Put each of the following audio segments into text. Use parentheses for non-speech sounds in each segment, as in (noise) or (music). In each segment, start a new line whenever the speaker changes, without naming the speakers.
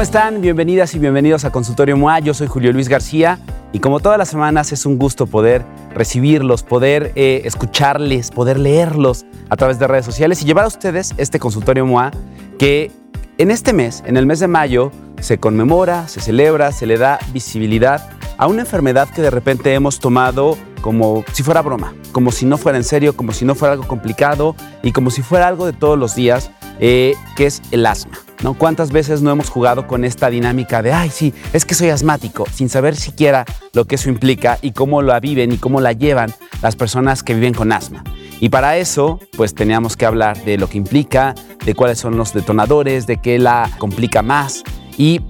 ¿Cómo están? Bienvenidas y bienvenidos a Consultorio MOA. Yo soy Julio Luis García y como todas las semanas es un gusto poder recibirlos, poder eh, escucharles, poder leerlos a través de redes sociales y llevar a ustedes este Consultorio MOA que en este mes, en el mes de mayo, se conmemora, se celebra, se le da visibilidad a una enfermedad que de repente hemos tomado como si fuera broma, como si no fuera en serio, como si no fuera algo complicado y como si fuera algo de todos los días, eh, que es el asma. ¿no? ¿Cuántas veces no hemos jugado con esta dinámica de, ay, sí, es que soy asmático, sin saber siquiera lo que eso implica y cómo la viven y cómo la llevan las personas que viven con asma? Y para eso, pues teníamos que hablar de lo que implica, de cuáles son los detonadores, de qué la complica más. Y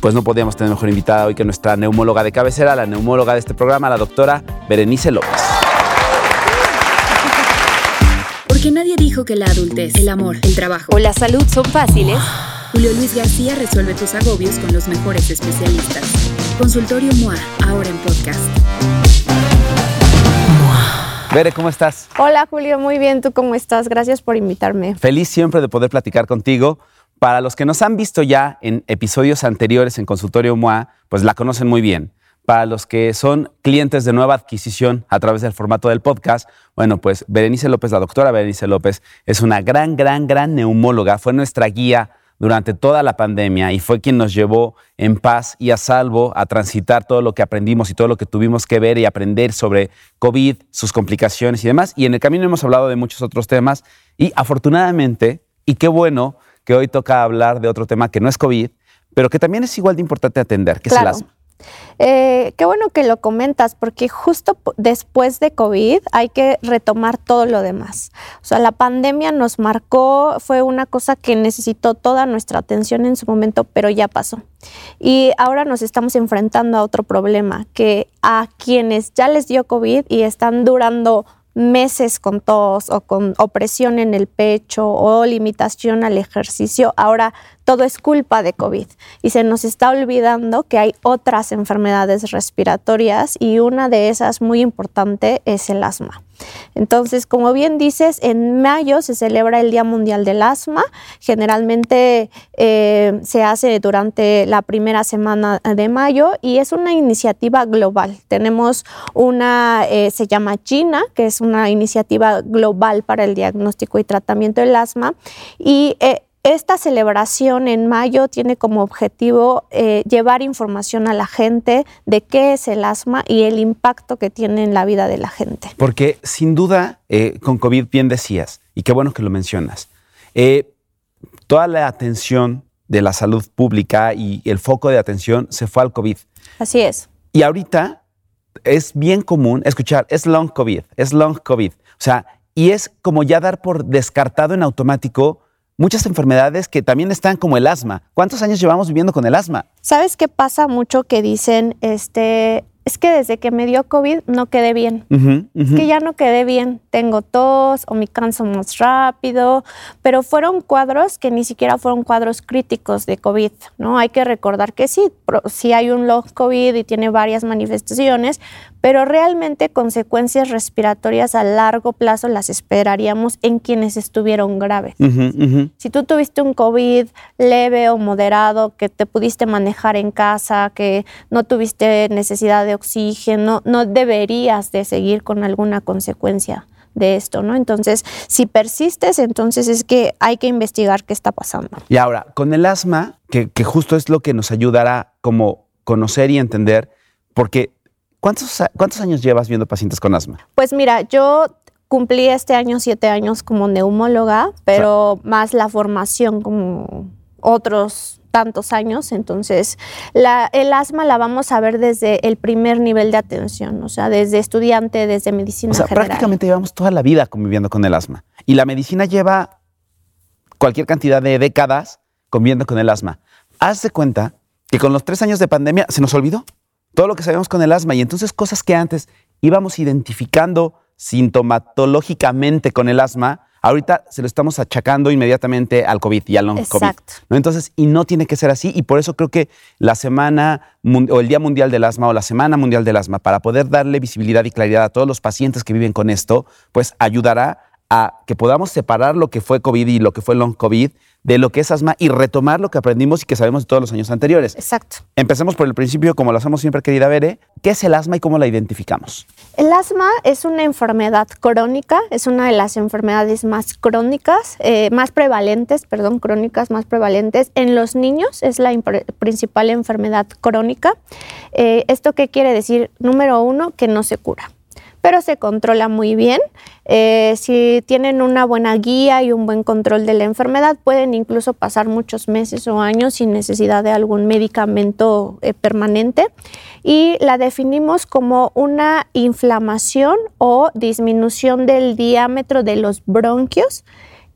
pues no podíamos tener mejor invitada hoy que nuestra neumóloga de cabecera, la neumóloga de este programa, la doctora Berenice López.
Porque nadie dijo que la adultez, el amor, el trabajo
o la salud son fáciles.
Julio Luis García resuelve tus agobios con los mejores especialistas. Consultorio MOA, ahora en podcast.
Bere, ¿cómo estás?
Hola Julio, muy bien. ¿Tú cómo estás? Gracias por invitarme.
Feliz siempre de poder platicar contigo. Para los que nos han visto ya en episodios anteriores en Consultorio MOA, pues la conocen muy bien. Para los que son clientes de nueva adquisición a través del formato del podcast, bueno, pues Berenice López, la doctora Berenice López, es una gran, gran, gran neumóloga. Fue nuestra guía durante toda la pandemia y fue quien nos llevó en paz y a salvo a transitar todo lo que aprendimos y todo lo que tuvimos que ver y aprender sobre COVID, sus complicaciones y demás. Y en el camino hemos hablado de muchos otros temas y afortunadamente, y qué bueno que hoy toca hablar de otro tema que no es COVID, pero que también es igual de importante atender, que es el asma.
Eh, qué bueno que lo comentas, porque justo después de COVID hay que retomar todo lo demás. O sea, la pandemia nos marcó, fue una cosa que necesitó toda nuestra atención en su momento, pero ya pasó. Y ahora nos estamos enfrentando a otro problema, que a quienes ya les dio COVID y están durando meses con tos o con opresión en el pecho o limitación al ejercicio, ahora todo es culpa de COVID y se nos está olvidando que hay otras enfermedades respiratorias y una de esas muy importante es el asma. Entonces, como bien dices, en mayo se celebra el Día Mundial del Asma. Generalmente eh, se hace durante la primera semana de mayo y es una iniciativa global. Tenemos una, eh, se llama China, que es una iniciativa global para el diagnóstico y tratamiento del asma. Y eh, esta celebración en mayo tiene como objetivo eh, llevar información a la gente de qué es el asma y el impacto que tiene en la vida de la gente.
Porque sin duda, eh, con COVID bien decías, y qué bueno que lo mencionas, eh, toda la atención de la salud pública y el foco de atención se fue al COVID.
Así es.
Y ahorita es bien común escuchar, es long COVID, es long COVID. O sea, y es como ya dar por descartado en automático muchas enfermedades que también están como el asma. ¿Cuántos años llevamos viviendo con el asma?
¿Sabes qué pasa mucho que dicen, este, es que desde que me dio COVID no quedé bien. Es que ya no quedé bien. Tengo tos o me canso más rápido. Pero fueron cuadros que ni siquiera fueron cuadros críticos de COVID. ¿no? Hay que recordar que sí, sí hay un long COVID y tiene varias manifestaciones, pero realmente consecuencias respiratorias a largo plazo las esperaríamos en quienes estuvieron graves. Si tú tuviste un COVID leve o moderado, que te pudiste manejar en casa, que no tuviste necesidad de oxígeno, no deberías de seguir con alguna consecuencia de esto, ¿no? Entonces, si persistes, entonces es que hay que investigar qué está pasando.
Y ahora, con el asma, que, justo es lo que nos ayudará como conocer y entender, porque ¿cuántos, ¿cuántos años llevas viendo pacientes con asma?
Pues mira, yo cumplí este año siete años como neumóloga, pero más la formación como otros tantos años, entonces la, el asma la vamos a ver desde el primer nivel de atención, o sea, desde estudiante, desde medicina o sea,
Prácticamente llevamos toda la vida conviviendo con el asma y la medicina lleva cualquier cantidad de décadas conviviendo con el asma. Haz de cuenta que con los tres años de pandemia se nos olvidó todo lo que sabíamos con el asma y entonces cosas que antes íbamos identificando sintomatológicamente con el asma, Ahorita se lo estamos achacando inmediatamente al COVID y al long COVID. ¿no? Entonces, y no tiene que ser así. Y por eso creo que la semana o el Día Mundial del Asma o la Semana Mundial del Asma, para poder darle visibilidad y claridad a todos los pacientes que viven con esto, pues ayudará a que podamos separar lo que fue COVID y lo que fue long COVID de lo que es asma y retomar lo que aprendimos y que sabemos de todos los años anteriores.
Exacto.
Empecemos por el principio, como lo hacemos siempre, querida Bere. ¿Qué es el asma y cómo la identificamos?
El asma es una enfermedad crónica, es una de las enfermedades más crónicas, eh, más prevalentes, perdón, crónicas más prevalentes en los niños, es la principal enfermedad crónica. Eh, ¿Esto qué quiere decir? Número uno, que no se cura pero se controla muy bien. Eh, si tienen una buena guía y un buen control de la enfermedad, pueden incluso pasar muchos meses o años sin necesidad de algún medicamento eh, permanente. Y la definimos como una inflamación o disminución del diámetro de los bronquios,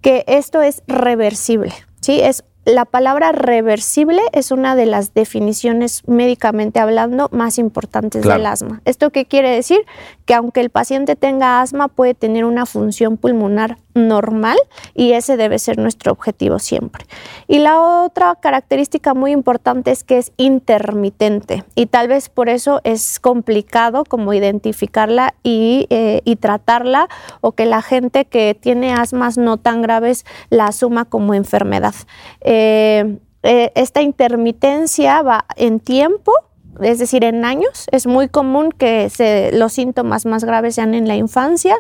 que esto es reversible. ¿sí? Es la palabra reversible es una de las definiciones médicamente hablando más importantes del asma. ¿Esto qué quiere decir? Que aunque el paciente tenga asma, puede tener una función pulmonar normal y ese debe ser nuestro objetivo siempre. Y la otra característica muy importante es que es intermitente y tal vez por eso es complicado como identificarla y, eh, tratarla o que la gente que tiene asmas no tan graves la asuma como enfermedad. Eh, eh, esta intermitencia va en tiempo es decir, en años. Es muy común que los síntomas más graves sean en la infancia,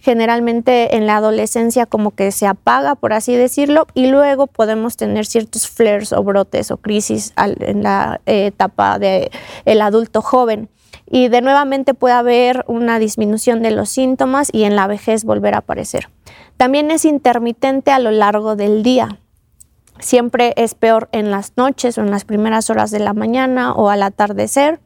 generalmente en la adolescencia como que se apaga, por así decirlo, y luego podemos tener ciertos flares o brotes o crisis en la etapa del el adulto joven. Y de nuevamente puede haber una disminución de los síntomas y en la vejez volver a aparecer. También es intermitente a lo largo del día Siempre es peor en las noches o en las primeras horas de la mañana o al atardecer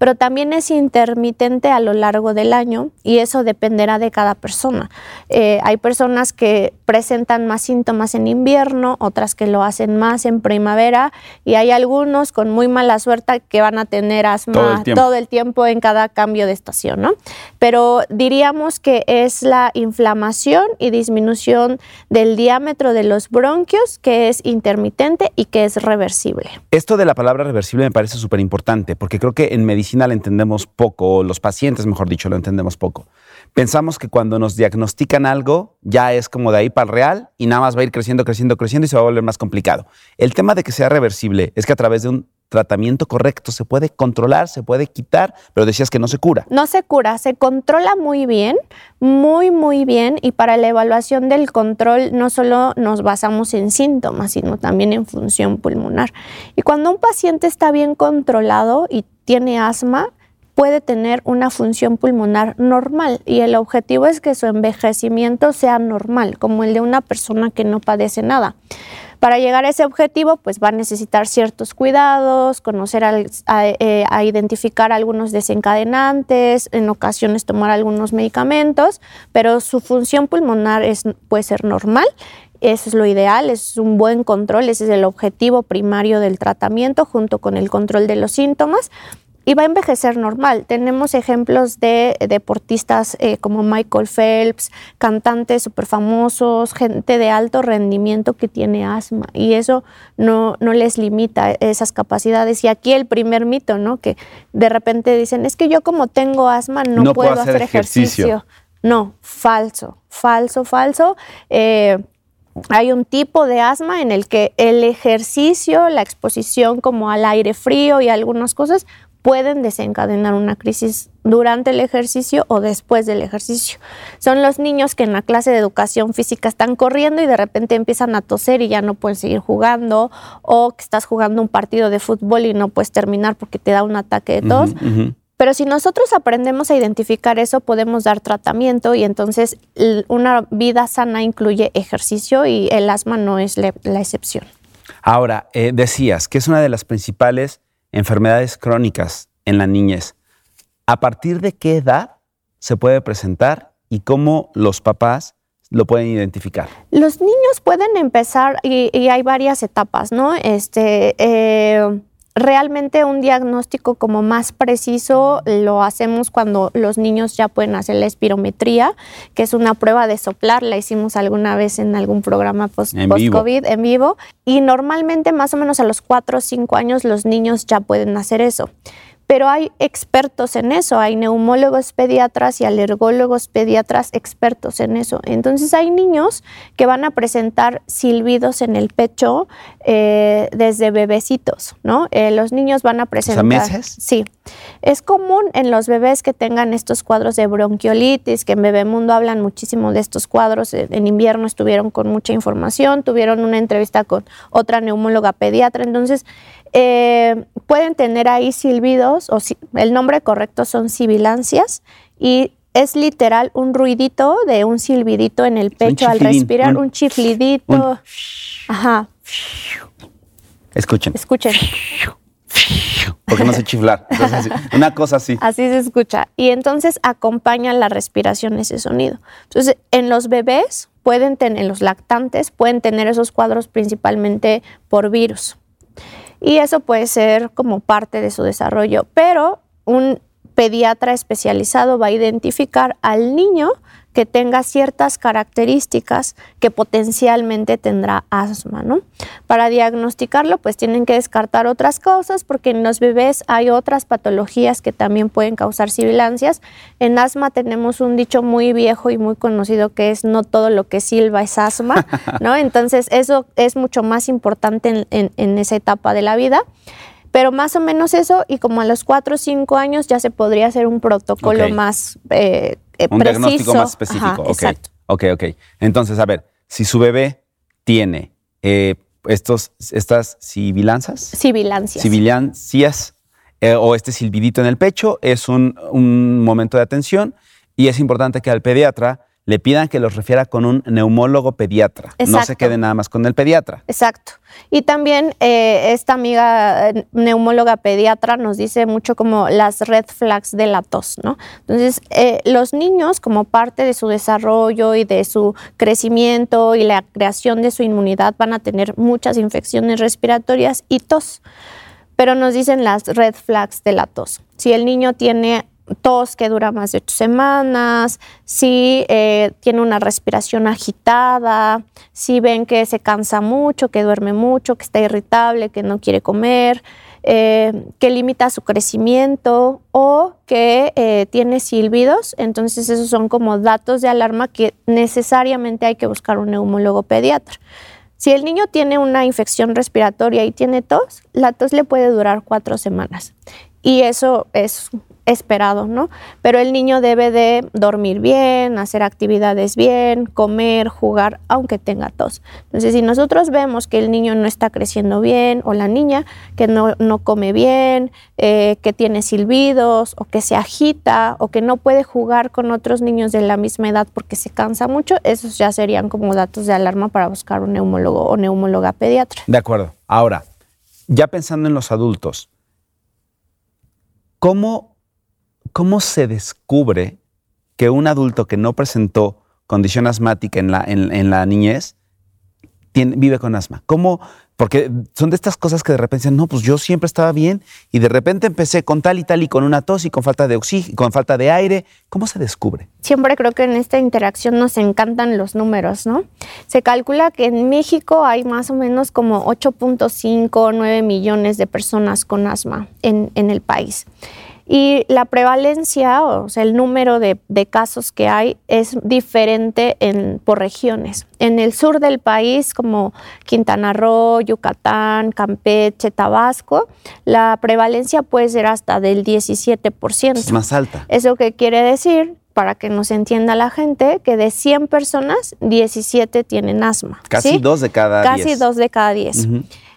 pero también es intermitente a lo largo del año y eso dependerá de cada persona. Eh, hay personas que presentan más síntomas en invierno, otras que lo hacen más en primavera y hay algunos con muy mala suerte que van a tener asma todo el tiempo, en cada cambio de estación, ¿no? Pero diríamos que es la inflamación y disminución del diámetro de los bronquios que es intermitente y que es reversible.
Esto de la palabra reversible me parece súper importante porque creo que en medicina la entendemos poco, los pacientes, mejor dicho, lo entendemos poco. Pensamos que cuando nos diagnostican algo, ya es como de ahí para el real y nada más va a ir creciendo, creciendo, creciendo y se va a volver más complicado. El tema de que sea reversible es que a través de un tratamiento correcto se puede controlar, se puede quitar, pero decías que no se cura.
No se cura, se controla muy bien, muy, muy bien, y para la evaluación del control no solo nos basamos en síntomas, sino también en función pulmonar. Y cuando un paciente está bien controlado y tiene asma, puede tener una función pulmonar normal y el objetivo es que su envejecimiento sea normal, como el de una persona que no padece nada. Para llegar a ese objetivo, pues va a necesitar ciertos cuidados, conocer eh, a, identificar algunos desencadenantes, en ocasiones tomar algunos medicamentos, pero su función pulmonar es, puede ser normal. Eso es lo ideal, es un buen control, ese es el objetivo primario del tratamiento junto con el control de los síntomas y va a envejecer normal. Tenemos ejemplos de deportistas eh, como Michael Phelps, cantantes súper famosos, gente de alto rendimiento que tiene asma y eso no, no les limita esas capacidades. Y aquí el primer mito, ¿no? Que de repente dicen, es que yo como tengo asma no, puedo, hacer, ejercicio. No, falso, falso, falso. Eh, hay un tipo de asma en el que el ejercicio, la exposición como al aire frío y algunas cosas pueden desencadenar una crisis durante el ejercicio o después del ejercicio. Son los niños que en la clase de educación física están corriendo y de repente empiezan a toser y ya no pueden seguir jugando, o que estás jugando un partido de fútbol y no puedes terminar porque te da un ataque de tos. Pero si nosotros aprendemos a identificar eso, podemos dar tratamiento y entonces una vida sana incluye ejercicio y el asma no es la excepción.
Ahora, eh, decías que es una de las principales enfermedades crónicas en la niñez. ¿A partir de qué edad se puede presentar y cómo los papás lo pueden identificar?
Los niños pueden empezar y, hay varias etapas, ¿no? Este, eh, realmente un diagnóstico como más preciso lo hacemos cuando los niños ya pueden hacer la espirometría, que es una prueba de soplar, la hicimos alguna vez en algún programa post-COVID en, vivo, y normalmente más o menos a los 4 o 5 años los niños ya pueden hacer eso. Pero hay expertos en eso, hay neumólogos pediatras y alergólogos pediatras expertos en eso. Entonces hay niños que van a presentar silbidos en el pecho eh, desde bebecitos, ¿no? Eh, los niños van a presentar...
meses?
Sí. Es común en los bebés que tengan estos cuadros de bronquiolitis, que en Bebemundo hablan muchísimo de estos cuadros. En invierno estuvieron con mucha información, tuvieron una entrevista con otra neumóloga pediatra. Entonces, eh, pueden tener ahí silbidos, o si, el nombre correcto son sibilancias, y es literal un ruidito de un silbidito en el pecho al respirar, un, chiflidito. Ajá.
Escuchen.
Escuchen.
Porque no sé chiflar. una cosa así.
Así se escucha. Y entonces acompaña la respiración ese sonido. Entonces, en los bebés pueden tener, en los lactantes, pueden tener esos cuadros principalmente por virus y eso puede ser como parte de su desarrollo, pero un pediatra especializado va a identificar al niño que tenga ciertas características que potencialmente tendrá asma, ¿no? Para diagnosticarlo, pues tienen que descartar otras cosas porque en los bebés hay otras patologías que también pueden causar sibilancias. En asma tenemos un dicho muy viejo y muy conocido que es no todo lo que silba es asma, (laughs) ¿no? Entonces eso es mucho más importante en, esa etapa de la vida. Pero más o menos eso, y como a los 4 o 5 años ya se podría hacer un protocolo más eh,
eh, un diagnóstico más específico. Exacto. Ok, ok. Entonces, a ver, si su bebé tiene eh, estos, estas sibilanzas.
Sibilancias.
Sibilancias eh, o este silbidito en el pecho, es un, un momento de atención y es importante que al pediatra le pidan que los refiera con un neumólogo pediatra. No se quede nada más con el pediatra.
Exacto. Y también eh, esta amiga eh, neumóloga pediatra nos dice mucho como las red flags de la tos, ¿no? Entonces, eh, los niños como parte de su desarrollo y de su crecimiento y la creación de su inmunidad van a tener muchas infecciones respiratorias y tos. Pero nos dicen las red flags de la tos. Si el niño tiene tos que dura más de ocho semanas, si eh, tiene una respiración agitada, si ven que se cansa mucho, que duerme mucho, que está irritable, que no quiere comer, eh, que limita su crecimiento o que eh, tiene silbidos. Entonces esos son como datos de alarma que necesariamente hay que buscar un neumólogo pediatra. Si el niño tiene una infección respiratoria y tiene tos, la tos le puede durar cuatro semanas. Y eso es esperado, ¿no? Pero el niño debe de dormir bien, hacer actividades bien, comer, jugar, aunque tenga tos. Entonces, si nosotros vemos que el niño no está creciendo bien o la niña que no, come bien, eh, que tiene silbidos o que se agita o que no puede jugar con otros niños de la misma edad porque se cansa mucho, esos ya serían como datos de alarma para buscar un neumólogo o neumóloga pediatra.
De acuerdo. Ahora, ya pensando en los adultos, ¿cómo ¿cómo se descubre que un adulto que no presentó condición asmática en la, niñez vive con asma? ¿Cómo? Porque son de estas cosas que de repente dicen, no, pues yo siempre estaba bien y de repente empecé con tal y tal y con una tos y con falta de oxígeno, con falta de aire. ¿Cómo se descubre?
Siempre creo que en esta interacción nos encantan los números, ¿no? Se calcula que en México hay más o menos como 8.5 o 9 millones de personas con asma en, en el país. Y la prevalencia, o sea, el número de, casos que hay es diferente en, por regiones. En el sur del país, como Quintana Roo, Yucatán, Campeche, Tabasco, la prevalencia puede ser hasta del 17%.
Es más alta.
¿Eso qué quiere decir? Para que nos entienda la gente, que de 100 personas, 17 tienen asma.
Casi dos de cada
10. Casi dos de cada 10.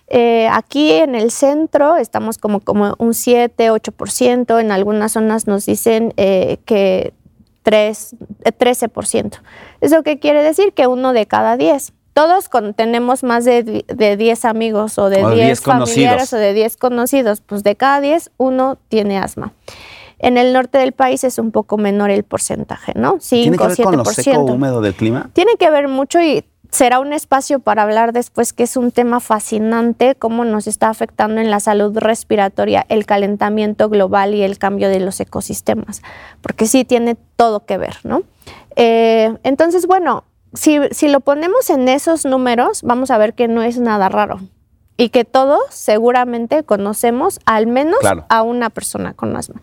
Eh, aquí en el centro estamos como, como un 7, 8%, en algunas zonas nos dicen eh, que 3, 13%. Eh, ¿Eso qué quiere decir? Que uno de cada 10. Todos tenemos más de, de 10 amigos o de 10 familiares o de 10 conocidos, pues de cada 10 uno tiene asma. En el norte del país es un poco menor el porcentaje, ¿no? 5,
¿Tiene que ver 7%. con lo seco húmedo del clima?
Tiene que ver mucho y será un espacio para hablar después que es un tema fascinante, cómo nos está afectando en la salud respiratoria el calentamiento global y el cambio de los ecosistemas, porque sí tiene todo que ver, ¿no? Eh, entonces, bueno, si, si, lo ponemos en esos números, vamos a ver que no es nada raro. y que todos seguramente conocemos al menos
Claro.
a una persona con asma.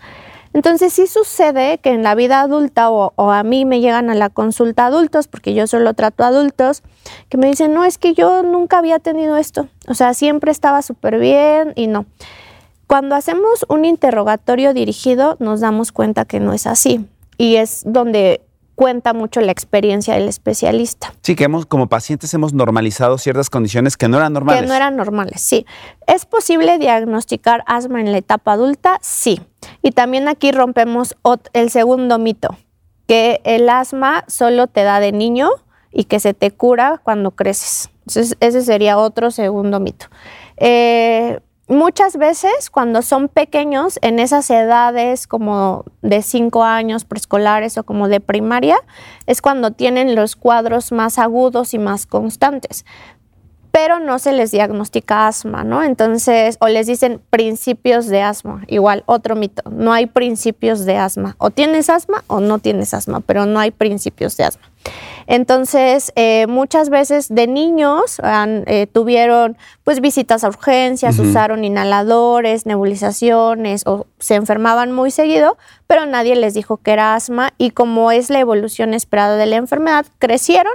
Entonces sí sucede que en la vida adulta o, a mí me llegan a la consulta adultos, porque yo solo trato adultos, que me dicen, no, es que yo nunca había tenido esto. O sea, siempre estaba súper bien y no. Cuando hacemos un interrogatorio dirigido nos damos cuenta que no es así. Y es donde cuenta mucho la experiencia del especialista.
Sí, que hemos, como pacientes hemos normalizado ciertas condiciones que no eran normales.
Que no eran normales, sí. ¿Es posible diagnosticar asma en la etapa adulta? Sí. Y también aquí rompemos el segundo mito, que el asma solo te da de niño y que se te cura cuando creces. Entonces, ese sería otro segundo mito. Eh, muchas veces cuando son pequeños, en esas edades como de 5 años preescolares o como de primaria, es cuando tienen los cuadros más agudos y más constantes pero no se les diagnostica asma, ¿no? Entonces, o les dicen principios de asma, igual, otro mito, no hay principios de asma, o tienes asma o no tienes asma, pero no hay principios de asma. Entonces, eh, muchas veces de niños han, eh, tuvieron pues visitas a urgencias, usaron inhaladores, nebulizaciones o se enfermaban muy seguido, pero nadie les dijo que era asma y como es la evolución esperada de la enfermedad, crecieron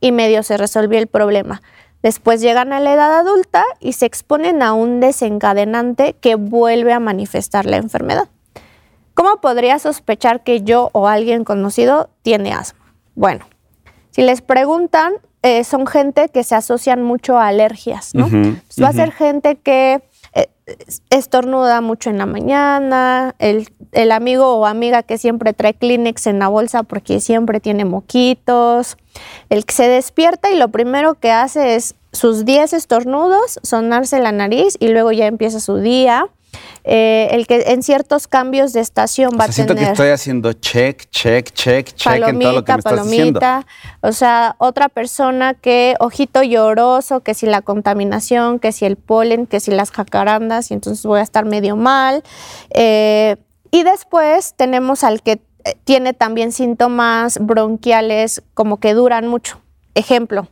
y medio se resolvió el problema. Después llegan a la edad adulta y se exponen a un desencadenante que vuelve a manifestar la enfermedad. ¿Cómo podría sospechar que yo o alguien conocido tiene asma? Bueno, si les preguntan, eh, son gente que se asocian mucho a alergias, ¿no? Entonces, va a ser gente que estornuda mucho en la mañana, el, el amigo o amiga que siempre trae Kleenex en la bolsa porque siempre tiene moquitos, el que se despierta y lo primero que hace es sus 10 estornudos, sonarse la nariz y luego ya empieza su día. Eh, el que en ciertos cambios de estación
O
va
sea,
a
siento
tener
que estoy haciendo check, check, check, check en todo lo que
palomita,
me estás diciendo.
palomita. O sea, otra persona que ojito lloroso, que si la contaminación, que si el polen, que si las jacarandas, y entonces voy a estar medio mal. Eh, y después tenemos al que eh, tiene también síntomas bronquiales como que duran mucho. Ejemplo,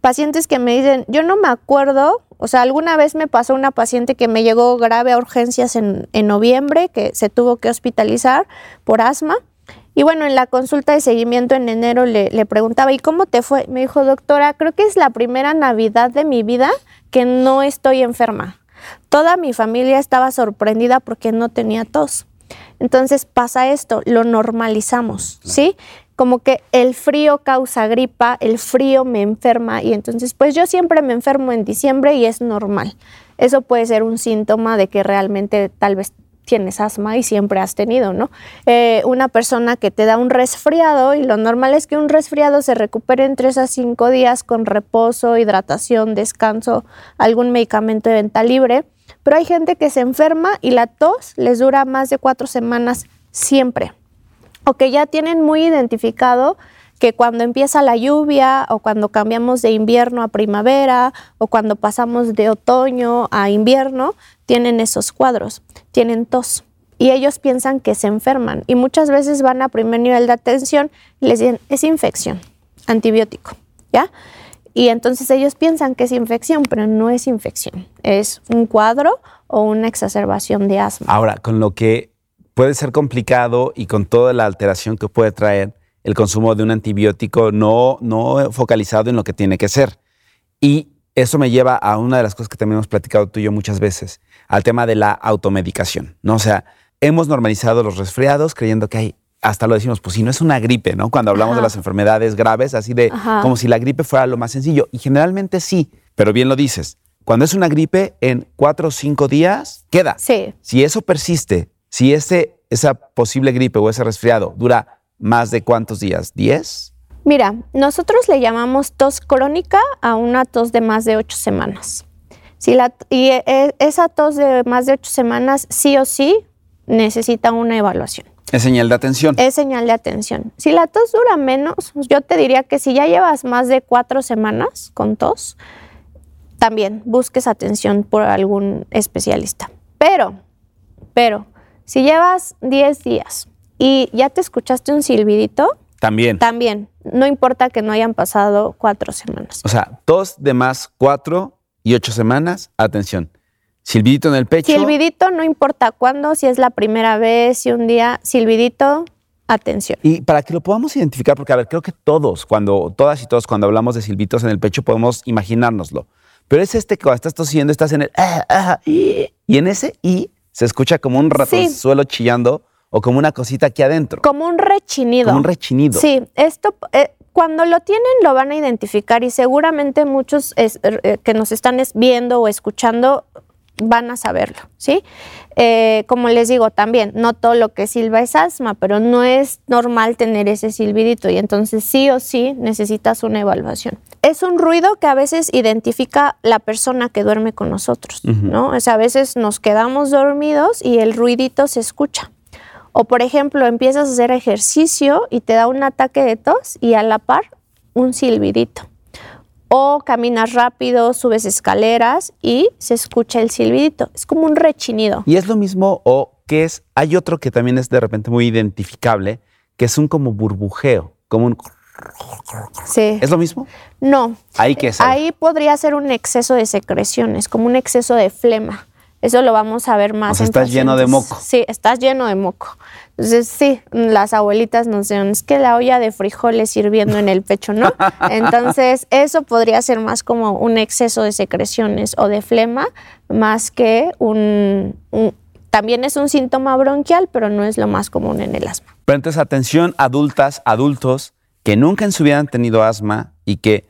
pacientes que me dicen, yo no me acuerdo, o sea, alguna vez me pasó una paciente que me llegó grave a urgencias en, en noviembre, que se tuvo que hospitalizar por asma. Y bueno, en la consulta de seguimiento en enero le, le preguntaba, ¿y cómo te fue? Me dijo, doctora, creo que es la primera Navidad de mi vida que no estoy enferma. Toda mi familia estaba sorprendida porque no tenía tos. Entonces pasa esto, lo normalizamos, ¿sí? Como que el frío causa gripa, el frío me enferma y entonces pues yo siempre me enfermo en diciembre y es normal. Eso puede ser un síntoma de que realmente tal vez tienes asma y siempre has tenido, ¿no? Eh, una persona que te da un resfriado y lo normal es que un resfriado se recupere en tres a cinco días con reposo, hidratación, descanso, algún medicamento de venta libre, pero hay gente que se enferma y la tos les dura más de cuatro semanas siempre o que ya tienen muy identificado que cuando empieza la lluvia o cuando cambiamos de invierno a primavera o cuando pasamos de otoño a invierno, tienen esos cuadros, tienen tos. Y ellos piensan que se enferman y muchas veces van a primer nivel de atención y les dicen, es infección, antibiótico, ¿ya? Y entonces ellos piensan que es infección, pero no es infección, es un cuadro o una exacerbación de asma.
Ahora, con lo que puede ser complicado y con toda la alteración que puede traer el consumo de un antibiótico no, no focalizado en lo que tiene que ser. Y eso me lleva a una de las cosas que también hemos platicado tú y yo muchas veces, al tema de la automedicación, ¿no? O sea, hemos normalizado los resfriados creyendo que hay, hasta lo decimos, pues si no es una gripe, ¿no? Cuando hablamos de las enfermedades graves, así de
Ajá.
como si la gripe fuera lo más sencillo. Y generalmente sí, pero bien lo dices. Cuando es una gripe, en cuatro o cinco días queda.
Sí,
Si eso persiste, si ese, esa posible gripe o ese resfriado dura más de cuántos días, ¿10?
Mira, nosotros le llamamos tos crónica a una tos de más de ocho semanas. Si la, y e- esa tos de más de ocho semanas sí o sí necesita una evaluación.
Es señal de atención.
Es señal de atención. Si la tos dura menos, yo te diría que si ya llevas más de cuatro semanas con tos, también busques atención por algún especialista. Pero, pero, si llevas 10 días y ya te escuchaste un silbidito,
También.
también, no importa que no hayan pasado cuatro semanas.
O sea, tos de más cuatro y ocho semanas, atención. Silbidito en el pecho.
Silbidito, no importa cuándo, si es la primera vez, si un día, silbidito, atención.
Y para que lo podamos identificar, porque a ver, creo que todos, cuando, todas y todos, cuando hablamos de silbitos en el pecho, podemos imaginárnoslo. Pero es este que cuando estás tosiendo, estás en el ah, ah, y, y en ese y se escucha como un suelo chillando o como una cosita aquí adentro.
Como un rechinido.
Como un rechinido.
Sí, esto eh, cuando lo tienen lo van a identificar y seguramente muchos eh, que nos están viendo o escuchando van a saberlo, ¿sí? Eh, como les digo también, no todo lo que silba es asma, pero no es normal tener ese silbidito y entonces sí o sí necesitas una evaluación. Es un ruido que a veces identifica la persona que duerme con nosotros, ¿no? O sea, a veces nos quedamos dormidos y el ruidito se escucha. O por ejemplo, empiezas a hacer ejercicio y te da un ataque de tos y a la par un silbidito o caminas rápido, subes escaleras y se escucha el silbidito. Es como un rechinido.
Y es lo mismo o que es, hay otro que también es de repente muy identificable, que es un como burbujeo, como un...
Sí.
¿Es lo mismo?
No.
Ahí que es.
Ahí podría ser un exceso de secreciones, como un exceso de flema. Eso lo vamos a ver más.
O estás lleno de moco.
Sí, estás lleno de moco. Entonces, sí, las abuelitas nos dicen, es que la olla de frijoles hirviendo en el pecho, ¿no? (laughs) Entonces, eso podría ser más como un exceso de secreciones o de flema, más que un, también es un síntoma bronquial, pero no es lo más común en el asma.
Pero entonces, atención, adultas, adultos que nunca en su vida han tenido asma y que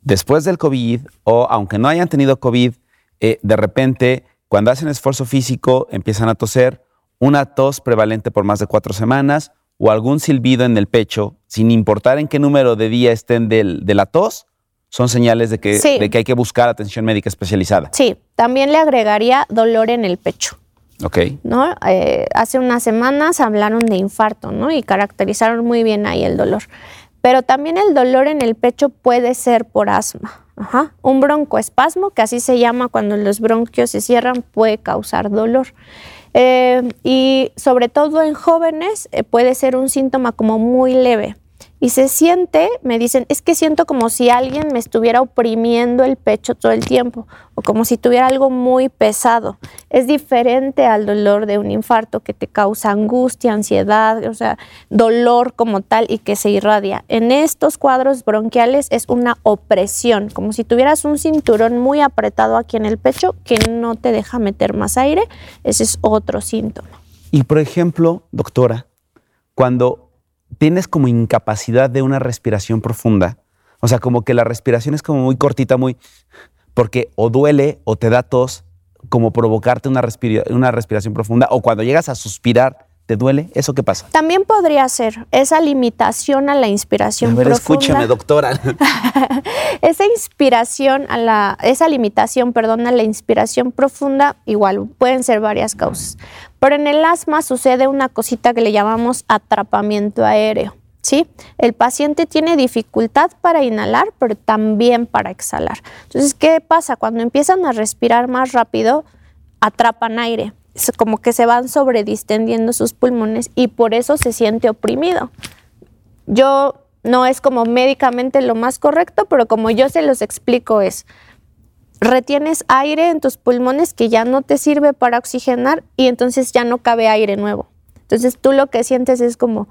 después del COVID o aunque no hayan tenido COVID, eh, de repente cuando hacen esfuerzo físico, empiezan a toser, una tos prevalente por más de cuatro semanas o algún silbido en el pecho, sin importar en qué número de día estén de la tos, son señales de que, de que hay que buscar atención médica especializada.
Sí, también le agregaría dolor en el pecho.
Ok.
¿no? Eh, hace unas semanas hablaron de infarto, ¿no? Y caracterizaron muy bien ahí el dolor. Pero también el dolor en el pecho puede ser por asma. Un broncoespasmo, que así se llama cuando los bronquios se cierran, puede causar dolor. Eh, y sobre todo en jóvenes eh, puede ser un síntoma como muy leve y se siente, me dicen, es que siento como si alguien me estuviera oprimiendo el pecho todo el tiempo o como si tuviera algo muy pesado. Es diferente al dolor de un infarto que te causa angustia, ansiedad, o sea, dolor como tal y que se irradia. En estos cuadros bronquiales es una opresión, como si tuvieras un cinturón muy apretado aquí en el pecho que no te deja meter más aire. Ese es otro síntoma.
Y por ejemplo, doctora, cuando tienes como incapacidad de una respiración profunda. O sea, como que la respiración es como muy cortita, muy... Porque o duele o te da tos, como provocarte una, una respiración profunda, o cuando llegas a suspirar, ¿Te duele? ¿Eso qué pasa?
También podría ser esa limitación a la inspiración a ver,
escúchame, doctora. (laughs)
esa inspiración a la, esa limitación, perdón, a la inspiración profunda, igual, pueden ser varias causas. Pero en el asma sucede una cosita que le llamamos atrapamiento aéreo. ¿Sí? El paciente tiene dificultad para inhalar, pero también para exhalar. Entonces, ¿qué pasa? Cuando empiezan a respirar más rápido, atrapan aire como que se van sobredistendiendo sus pulmones y por eso se siente oprimido. Yo no es como médicamente lo más correcto, pero como yo se los explico es, retienes aire en tus pulmones que ya no te sirve para oxigenar y entonces ya no cabe aire nuevo. Entonces tú lo que sientes es como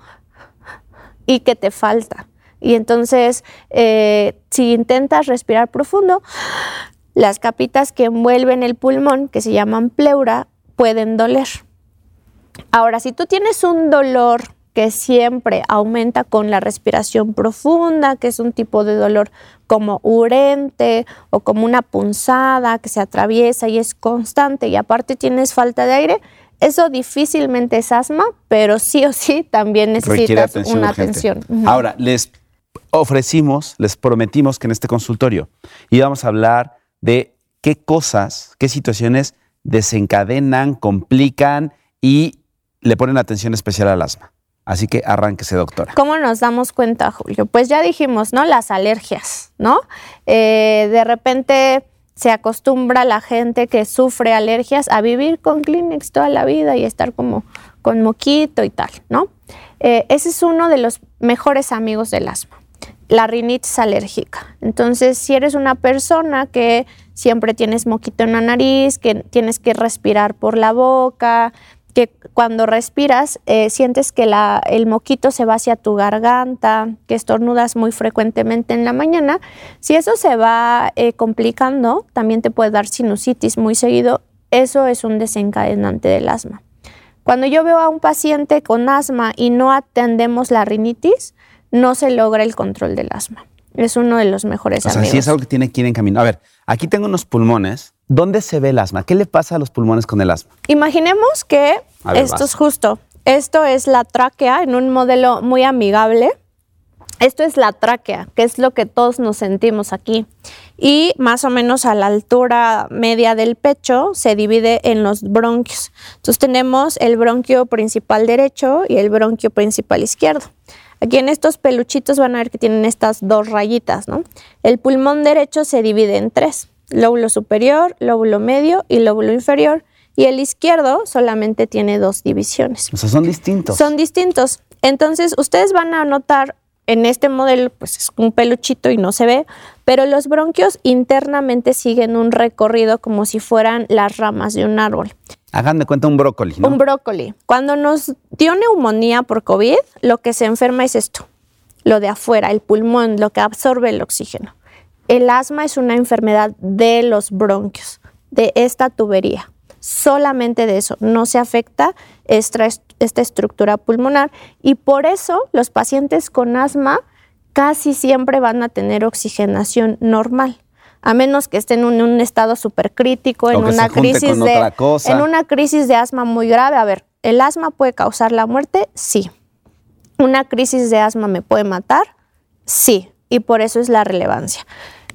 y que te falta. Y entonces eh, si intentas respirar profundo, las capitas que envuelven el pulmón, que se llaman pleura, pueden doler. Ahora, si tú tienes un dolor que siempre aumenta con la respiración profunda, que es un tipo de dolor como urente o como una punzada que se atraviesa y es constante y aparte tienes falta de aire, eso difícilmente es asma, pero sí o sí también necesitas una atención.
Ahora, les ofrecimos, les prometimos que en este consultorio íbamos a hablar de qué cosas, qué situaciones desencadenan, complican y le ponen atención especial al asma. Así que arránquese, doctora.
¿Cómo nos damos cuenta, Julio? Pues ya dijimos, ¿no? Las alergias, ¿no? Eh, de repente se acostumbra la gente que sufre alergias a vivir con Kleenex toda la vida y estar como con moquito y tal, ¿no? Eh, ese es uno de los mejores amigos del asma, la rinitis alérgica. Entonces, si eres una persona que siempre tienes moquito en la nariz, que tienes que respirar por la boca, cuando respiras eh, sientes que la, el moquito se va hacia tu garganta, que estornudas muy frecuentemente en la mañana. Si eso se va eh, complicando, también te puede dar sinusitis muy seguido. Eso es un desencadenante del asma. Cuando yo veo a un paciente con asma y no atendemos la rinitis, no se logra el control del asma. Es uno de los mejores
o sea, sí es algo que tiene que ir en camino. A ver, aquí tengo unos pulmones. ¿Dónde se ve el asma? ¿Qué le pasa a los pulmones con el asma?
Imaginemos que esto es justo. Esto es la tráquea en un modelo muy amigable. Esto es la tráquea, que es lo que todos nos sentimos aquí. Y más o menos a la altura media del pecho se divide en los bronquios. Entonces tenemos el bronquio principal derecho y el bronquio principal izquierdo. Aquí en estos peluchitos van a ver que tienen estas dos rayitas, ¿no? El pulmón derecho se divide en tres, lóbulo superior, lóbulo medio y lóbulo inferior. Y el izquierdo solamente tiene dos divisiones.
O sea, son distintos.
Son distintos. Entonces, ustedes van a notar en este modelo, pues es un peluchito y no se ve, pero los bronquios internamente siguen un recorrido como si fueran las ramas de un árbol.
Hagan de cuenta un brócoli, ¿no?
Un brócoli. Cuando nos dio neumonía por COVID, lo que se enferma es esto, lo de afuera, el pulmón, lo que absorbe el oxígeno. El asma es una enfermedad de los bronquios, de esta tubería. Solamente de eso, no se afecta esta, esta estructura pulmonar y por eso los pacientes con asma casi siempre van a tener oxigenación normal a menos que estén en un, estado súper crítico, en una crisis de en una crisis de asma muy grave. A ver, ¿el asma puede causar la muerte? Sí. ¿Una crisis de asma me puede matar? Sí, y por eso es la relevancia.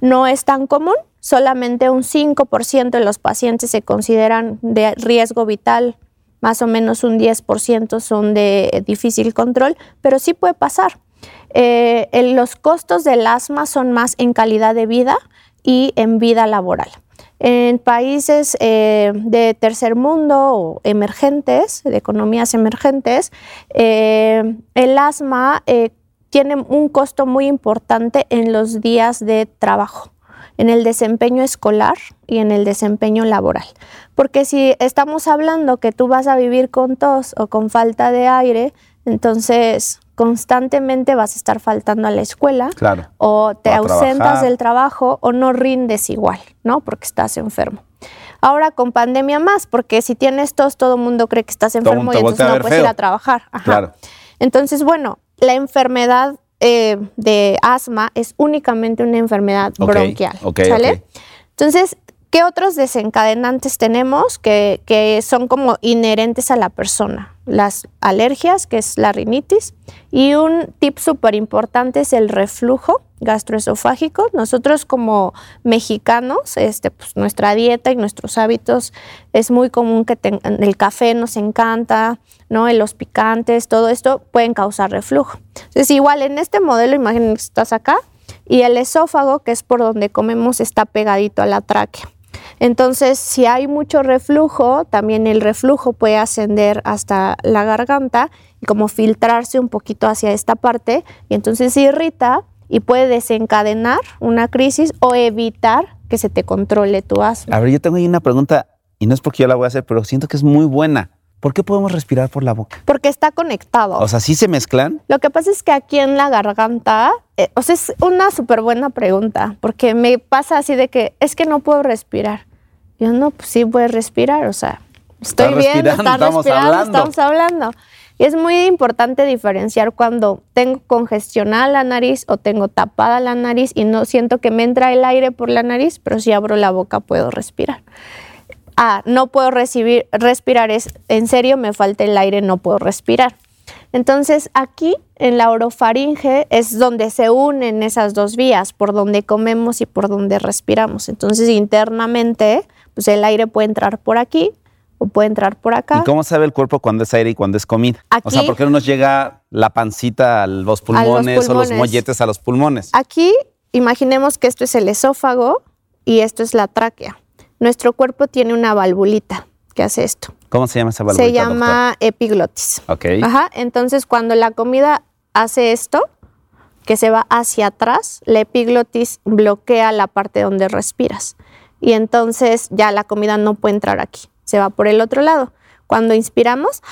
No es tan común, solamente un 5% de los pacientes se consideran de riesgo vital, más o menos un 10% son de difícil control, pero sí puede pasar. Eh, los costos del asma son más en calidad de vida y en vida laboral. En países eh, de tercer mundo o emergentes, de economías emergentes, eh, el asma tiene un costo muy importante en los días de trabajo, en el desempeño escolar y en el desempeño laboral. Porque si estamos hablando que tú vas a vivir con tos o con falta de aire, entonces constantemente vas a estar faltando a la escuela o te ausentas del trabajo o no rindes igual, ¿no? Porque estás enfermo. Ahora con pandemia más, porque si tienes tos, todo el mundo cree que estás enfermo y entonces no puedes ir a trabajar. Entonces, bueno, la enfermedad eh, de asma es únicamente una enfermedad bronquial. ¿Sale? Entonces, ¿Qué otros desencadenantes tenemos que, son como inherentes a la persona? Las alergias, que es la rinitis, y un tip súper importante es el reflujo gastroesofágico. Nosotros como mexicanos, este, pues, nuestra dieta y nuestros hábitos es muy común que el café nos encanta, ¿no? los picantes, todo esto pueden causar reflujo. Entonces igual en este modelo, imagínense que estás acá, y el esófago, que es por donde comemos, está pegadito a la. Entonces, si hay mucho reflujo, también el reflujo puede ascender hasta la garganta y como filtrarse un poquito hacia esta parte y entonces se irrita y puede desencadenar una crisis o evitar que se te controle tu asma.
A ver, yo tengo ahí una pregunta y no es porque yo la voy a hacer, pero siento que es muy buena. ¿Por qué podemos respirar por la boca?
Porque está conectado.
O sea, ¿sí se mezclan?
Lo que pasa es que aquí en la garganta, eh, o sea, es una súper buena pregunta, porque me pasa así de que es que no puedo respirar. Yo no, pues sí puedes respirar, o sea, estoy bien, estamos hablando. estamos hablando. Y es muy importante diferenciar cuando tengo congestionada la nariz o tengo tapada la nariz y no siento que me entra el aire por la nariz, pero si abro la boca puedo respirar ah, no puedo recibir, respirar, es en serio, me falta el aire, no puedo respirar. Entonces aquí en la orofaringe es donde se unen esas dos vías, por donde comemos y por donde respiramos. Entonces internamente, pues el aire puede entrar por aquí o puede entrar por acá.
¿Y cómo sabe el cuerpo cuando es aire y cuando es comida? o sea, ¿por qué no nos llega la pancita a los pulmones, o los molletes a los pulmones?
Aquí imaginemos que esto es el esófago y esto es la tráquea. Nuestro cuerpo tiene una valvulita que hace esto.
¿Cómo se llama esa valvulita?
Se llama epiglotis.
Ok.
Ajá. Entonces, cuando la comida hace esto, que se va hacia atrás, la epiglotis bloquea la parte donde respiras. Y entonces ya la comida no puede entrar aquí, se va por el otro lado. Cuando inspiramos,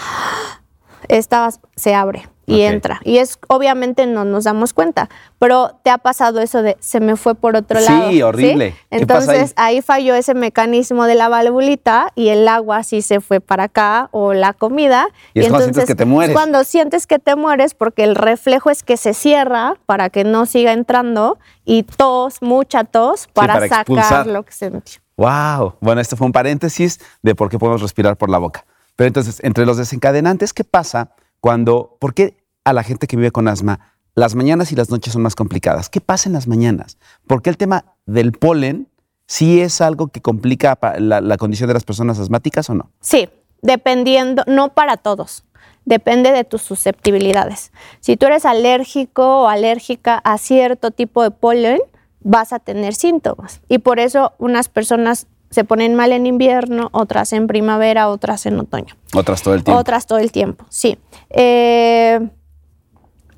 esta se abre y entra. Y es obviamente no nos damos cuenta, pero te ha pasado eso de se me fue por otro
Sí,
lado.
horrible. ¿Qué pasa
Entonces ahí? falló ese mecanismo de la valvulita y el agua sí se fue para acá o la comida.
Y es cuando sientes que te mueres.
es cuando sientes que te mueres porque el reflejo es que se cierra para que no siga entrando y tos, mucha tos para,
para
sacar
expulsar.
lo que se metió.
Wow. Bueno, este fue un paréntesis de por qué podemos respirar por la boca. Pero entonces, entre los desencadenantes, ¿qué pasa cuando, por qué a la gente que vive con asma las mañanas y las noches son más complicadas? ¿Qué pasa en las mañanas? ¿Por qué el tema del polen sí es algo que complica la condición de las personas asmáticas o no?
Sí, dependiendo, no para todos. Depende de tus susceptibilidades. Si tú eres alérgico o alérgica a cierto tipo de polen, vas a tener síntomas. Y por eso unas personas se ponen mal en invierno, otras en primavera, otras en otoño.
Otras todo el tiempo.
Otras todo el tiempo, sí. Eh,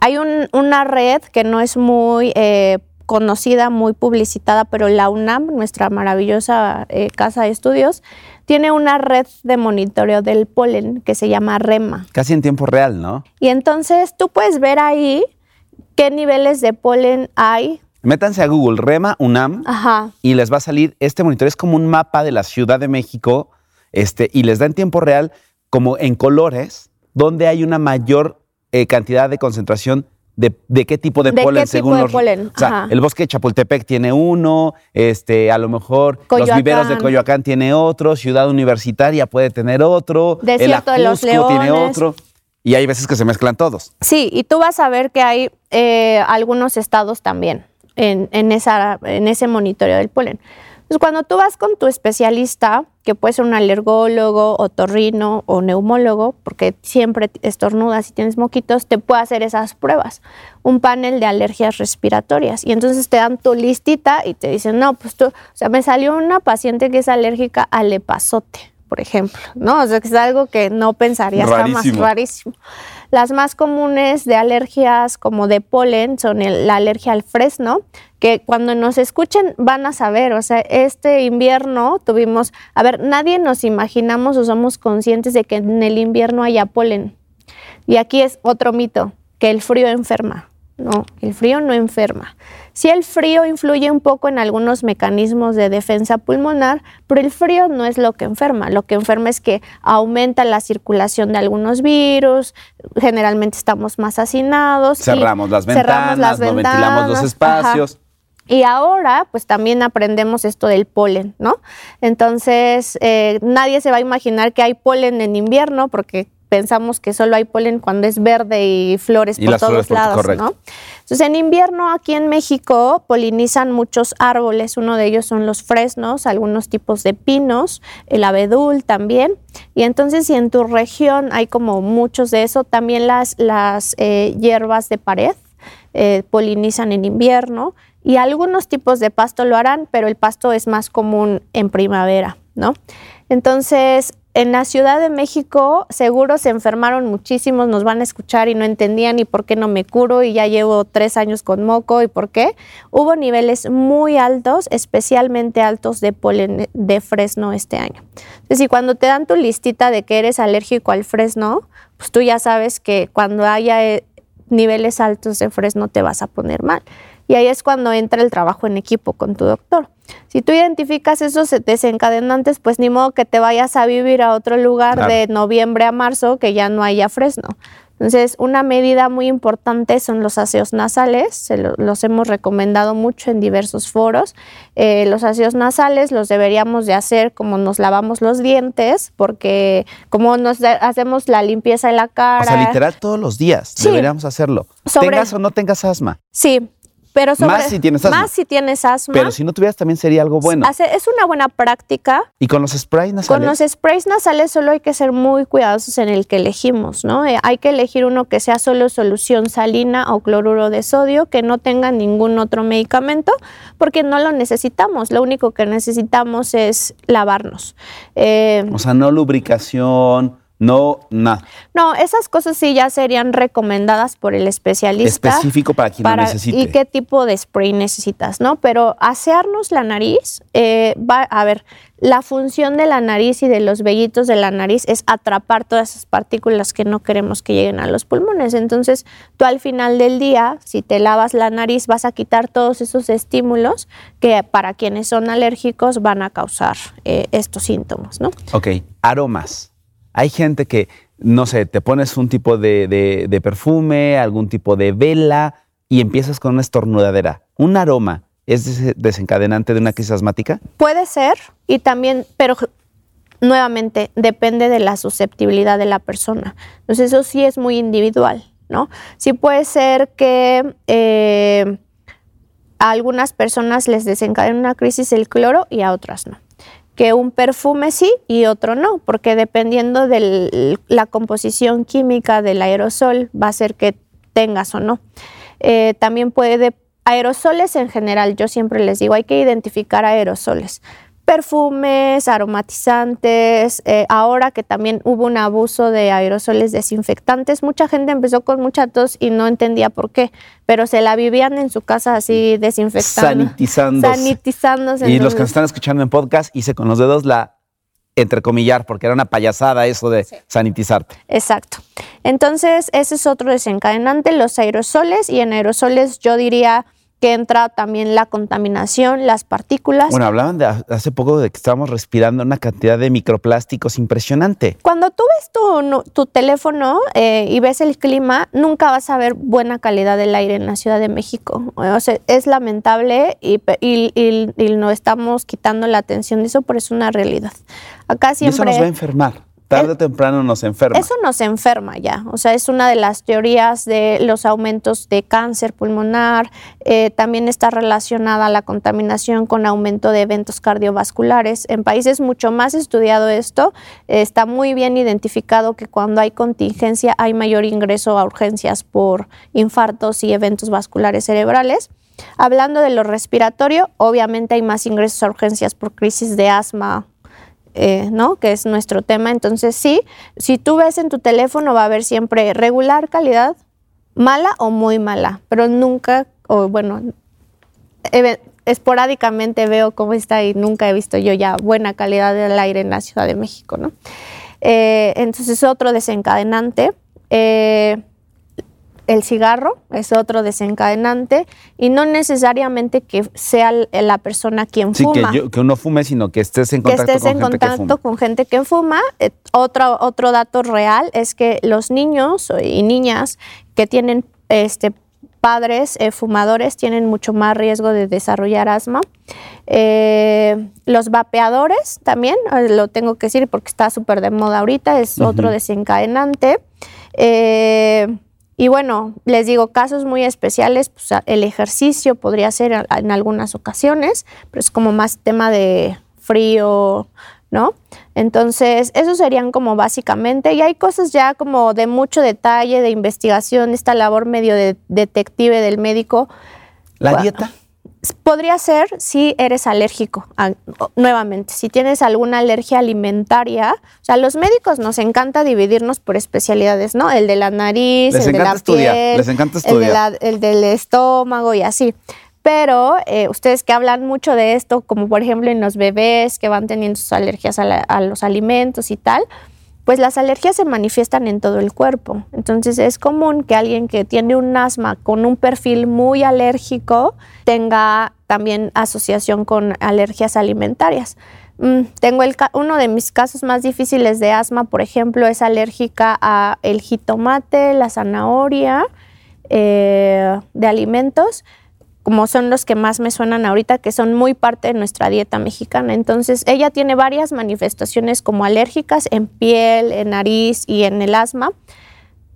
hay un- una red que no es muy eh, conocida, muy publicitada, pero la UNAM, nuestra maravillosa eh, casa de estudios, tiene una red de monitoreo del polen que se llama REMA.
Casi en tiempo real, ¿no?
Y entonces tú puedes ver ahí qué niveles de polen hay.
Métanse a Google, Rema UNAM,
Ajá.
y les va a salir este monitor. Es como un mapa de la Ciudad de México este, y les da en tiempo real, como en colores, donde hay una mayor eh, cantidad de concentración de, de qué tipo de
¿De
polen
qué tipo
según
de
los.
polen?
O sea,
Ajá.
el bosque de Chapultepec tiene uno, este, a lo mejor los viveros de Coyoacán tiene otro, Ciudad Universitaria puede tener otro,
Desierto de
el
los
Ajusco tiene
Leones.
otro. Y hay veces que se mezclan todos.
Sí, y tú vas a ver que hay eh, algunos estados también en, en esa, en ese monitoreo del polen. Entonces, cuando tú vas con tu especialista, que puede ser un alergólogo, otorrino o neumólogo, porque siempre estornudas y tienes moquitos, te puede hacer esas pruebas. Un panel de alergias respiratorias. Y entonces te dan tu listita y te dicen, no, pues tú, o sea, me salió una paciente que es alérgica al epazote, por ejemplo, ¿no? O sea, que es algo que no pensarías jamás,
Rarísimo.
Las más comunes de alergias como de polen son el- la alergia al fresno, que cuando nos escuchen van a saber, o sea, este invierno tuvimos, a ver, nadie nos imaginamos o somos conscientes de que en el invierno haya polen. Y aquí es otro mito, que el frío enferma. No, el frío no enferma. Sí, el frío influye un poco en algunos mecanismos de defensa pulmonar, pero el frío no es lo que enferma. Lo que enferma es que aumenta la circulación de algunos virus, generalmente estamos más hacinados.
Cerramos las ventanas,
cerramos las
no ventilamos los espacios.
ajá. Y ahora, pues también aprendemos esto del polen, ¿no? Entonces, eh, nadie se va a imaginar que hay polen en invierno porque pensamos que solo hay polen cuando es verde y flores
Y
por todos
flores
lados. Entonces, en invierno aquí en México polinizan muchos árboles. Uno de ellos son los fresnos, algunos tipos de pinos, el abedul también. Y entonces, si en tu región hay como muchos de eso, también las, las eh, hierbas de pared eh, polinizan en invierno. Y algunos tipos de pasto lo harán, pero el pasto es más común en primavera, ¿no? Entonces, en la Ciudad de México seguro se enfermaron muchísimos, nos van a escuchar y no entendían y por qué no me curo y ya llevo tres años con moco y por qué. Hubo niveles muy altos, especialmente altos de polen de fresno este año. Entonces, y cuando te dan tu listita de que eres alérgico al fresno, pues tú ya sabes que cuando haya eh, niveles altos de fresno te vas a poner mal. Y ahí es cuando entra el trabajo en equipo con tu doctor. Si tú identificas esos desencadenantes, pues ni modo que te vayas a vivir a otro lugar
Claro.
de noviembre a marzo que ya no haya fresno. Entonces, una medida muy importante son los aseos nasales, se lo- los hemos recomendado mucho en diversos foros. Eh, los aseos nasales los deberíamos de hacer como nos lavamos los dientes, porque como nos hacemos la limpieza de la cara.
O sea, literal todos los días
Sí.
deberíamos hacerlo.
Sobre-
Tengas o no tengas asma.
Sí, pero sobre,
Más si tienes asma.
Más si tienes asma.
Pero si no tuvieras también sería algo bueno.
Hace- es una buena práctica.
Y con los sprays
Con
nasales.
los sprays nasales solo hay que ser muy cuidadosos en el que elegimos, ¿no? Eh, hay que elegir uno que sea solo solución salina o cloruro de sodio, que no tenga ningún otro medicamento, porque no lo necesitamos. Lo único que necesitamos es lavarnos. Eh,
O sea, no lubricación, No, nada.
No, esas cosas sí ya serían recomendadas por el especialista.
Específico para quien lo necesite.
Y qué tipo de spray necesitas, ¿no? Pero asearnos la nariz, eh, va, a ver, la función de la nariz y de los vellitos de la nariz es atrapar todas esas partículas que no queremos que lleguen a los pulmones. Entonces, tú al final del día, si te lavas la nariz, vas a quitar todos esos estímulos que para quienes son alérgicos van a causar eh, estos síntomas, ¿no?
Ok, aromas. Hay gente que, no sé, te pones un tipo de, perfume, algún tipo de vela y empiezas con una estornudadera. ¿Un aroma es desencadenante de una crisis asmática?
Puede ser, y también, pero nuevamente depende de la susceptibilidad de la persona. Entonces eso sí es muy individual, ¿no? Sí puede ser que eh, a algunas personas les desencadene una crisis el cloro y a otras no que un perfume sí y otro no, porque dependiendo de la composición química del aerosol va a ser que tengas o no. Eh, también puede, aerosoles en general, yo siempre les digo, hay que identificar aerosoles perfumes, aromatizantes, eh, ahora que también hubo un abuso de aerosoles desinfectantes, mucha gente empezó con mucha tos y no entendía por qué, pero se la vivían en su casa así desinfectando.
Sanitizándose.
Sanitizándose.
Y los que nos están escuchando en podcast, hice con los dedos la entrecomillar, porque era una payasada eso de sanitizarte.
Exacto. Entonces, ese es otro desencadenante, los aerosoles, y en aerosoles yo diría que entra también la contaminación, las partículas.
Bueno, hablaban de hace poco de que estábamos respirando una cantidad de microplásticos impresionante.
Cuando tú ves tu, teléfono eh, y ves el clima, nunca vas a ver buena calidad del aire en la Ciudad de México. O sea, es lamentable y, y, no estamos quitando la atención de eso, pero es una realidad. Acá siempre...
Y eso nos va a enfermar tarde o temprano nos enferma.
Eso nos enferma ya, o sea, es una de las teorías de los aumentos de cáncer pulmonar, eh, también está relacionada la contaminación con aumento de eventos cardiovasculares. En países mucho más estudiado esto, está muy bien identificado que cuando hay contingencia hay mayor ingreso a urgencias por infartos y eventos vasculares cerebrales. Hablando de lo respiratorio, obviamente hay más ingresos a urgencias por crisis de asma eh, ¿no? Que es nuestro tema. Entonces, sí, si tú ves en tu teléfono va a haber siempre regular calidad, mala o muy mala, pero nunca, o bueno, esporádicamente veo cómo está y nunca he visto yo ya buena calidad del aire en la Ciudad de México, ¿no? Eh, entonces, otro desencadenante. Eh, el cigarro es otro desencadenante y no necesariamente que sea la persona quien fuma.
Sí, que, uno fume, sino que estés en contacto,
que estés en contacto con gente que fuma. Eh, otro, otro dato real es que los niños y niñas que tienen este, padres eh, fumadores tienen mucho más riesgo de desarrollar asma. Eh, los vapeadores también, lo tengo que decir porque está súper de moda ahorita, es otro desencadenante. Y bueno, les digo, casos muy especiales, pues el ejercicio podría ser en algunas ocasiones, pero es como más tema de frío, ¿no? Entonces, esos serían como básicamente, y hay cosas ya como de mucho detalle, de investigación, esta labor medio de detective del médico.
¿La dieta?
Podría ser si eres alérgico, nuevamente, si tienes alguna alergia alimentaria. O sea, los médicos nos encanta dividirnos por especialidades, ¿no? El de la nariz, el de la piel,
les encanta estudiar.
El, del estómago y así. Pero eh, ustedes que hablan mucho de esto, como por ejemplo en los bebés que van teniendo sus alergias a los alimentos y tal, pues las alergias se manifiestan en todo el cuerpo. Entonces es común que alguien que tiene un asma con un perfil muy alérgico tenga también asociación con alergias alimentarias. Mm, tengo el, uno de mis casos más difíciles de asma, por ejemplo, es alérgica a el jitomate, la zanahoria eh, de alimentos como son los que más me suenan ahorita, que son muy parte de nuestra dieta mexicana. Entonces, ella tiene varias manifestaciones como alérgicas en piel, en nariz y en el asma,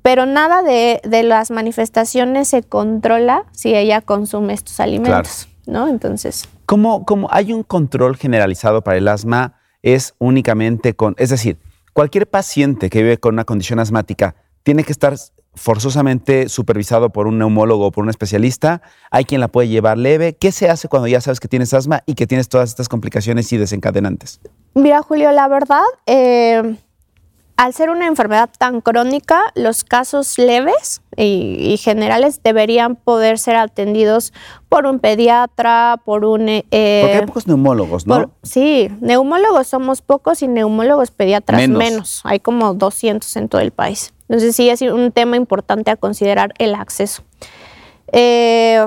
pero nada de, las manifestaciones se controla si ella consume estos alimentos, ¿no? Entonces...
¿Cómo, ¿Cómo hay un control generalizado para el asma? Es únicamente con, es decir, cualquier paciente que vive con una condición asmática tiene que estar forzosamente supervisado por un neumólogo o por un especialista. Hay quien la puede llevar leve. ¿Qué se hace cuando ya sabes que tienes asma y que tienes todas estas complicaciones y desencadenantes?
Mira, Julio, la verdad, eh, al ser una enfermedad tan crónica, los casos leves y, generales deberían poder ser atendidos por un pediatra, por un...
Eh, Porque hay pocos neumólogos, ¿no?
sí, neumólogos somos pocos y neumólogos pediatras menos. Hay como 200 en todo el país. Entonces sí es un tema importante a considerar el acceso. Eh,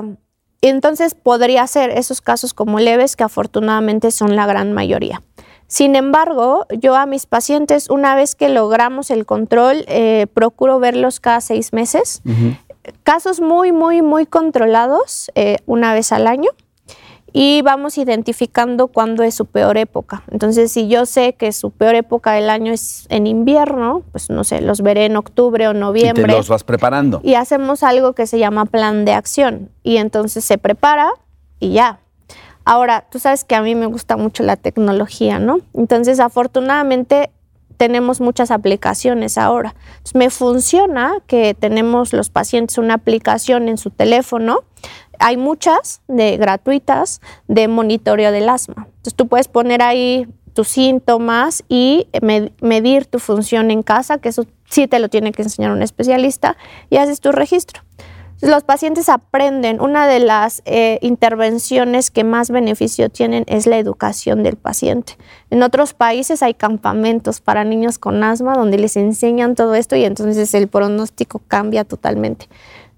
entonces podría ser esos casos como leves que afortunadamente son la gran mayoría. Sin embargo, yo a mis pacientes, una vez que logramos el control, eh, procuro verlos cada seis meses. Casos muy, muy, muy controlados, eh, una vez al año. Y vamos identificando cuándo es su peor época. Entonces, si yo sé que su peor época del año es en invierno, pues no sé, los veré en octubre o noviembre. Y
te los vas preparando.
Y hacemos algo que se llama plan de acción. Y entonces se prepara y ya, Ahora, tú sabes que a mí me gusta mucho la tecnología, ¿no? Entonces, afortunadamente, tenemos muchas aplicaciones ahora. me funciona que tenemos los pacientes una aplicación en su teléfono. Hay muchas de gratuitas de monitoreo del asma. Entonces, tú puedes poner ahí tus síntomas y medir tu función en casa, que eso sí te lo tiene que enseñar un especialista, y haces tu registro. Los pacientes aprenden, una de las eh, intervenciones que más beneficio tienen es la educación del paciente. En otros países hay campamentos para niños con asma donde les enseñan todo esto y entonces el pronóstico cambia totalmente.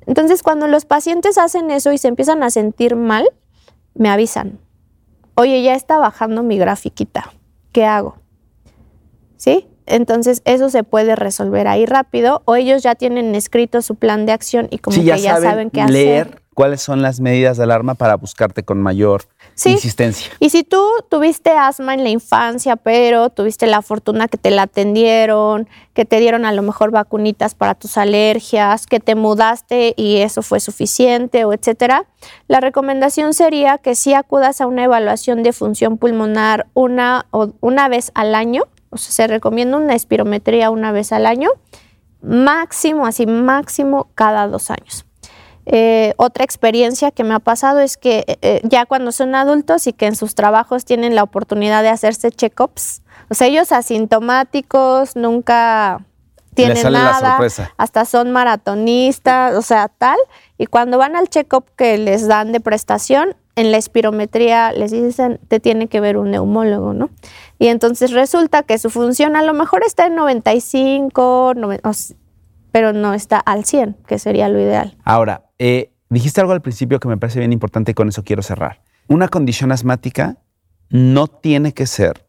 Entonces cuando los pacientes hacen eso y se empiezan a sentir mal, me avisan. Oye, ya está bajando mi grafiquita. ¿Qué hago? ¿Sí? Entonces eso se puede resolver ahí rápido o ellos ya tienen escrito su plan de acción y como que ya saben, qué
leer cuáles son las medidas de alarma para buscarte con mayor insistencia.
Y si tú tuviste asma en la infancia, pero tuviste la fortuna que te la atendieron, que te dieron a lo mejor vacunitas para tus alergias, que te mudaste y eso fue suficiente o etcétera, la recomendación sería que sí acudas a una evaluación de función pulmonar una, o una vez al año se recomienda una espirometría una vez al año, máximo, así máximo cada dos años. Eh, otra experiencia que me ha pasado es que eh, eh, ya cuando son adultos y que en sus trabajos tienen la oportunidad de hacerse check-ups, o sea, ellos asintomáticos, nunca tienen nada, hasta son maratonistas, o sea, tal, y cuando van al check-up que les dan de prestación, en la espirometría les dicen, te tiene que ver un neumólogo, ¿no? Y entonces resulta que su función a lo mejor está en 95, pero no está al 100, que sería lo ideal.
Ahora, eh, dijiste algo al principio que me parece bien importante y con eso quiero cerrar. Una condición asmática no tiene que ser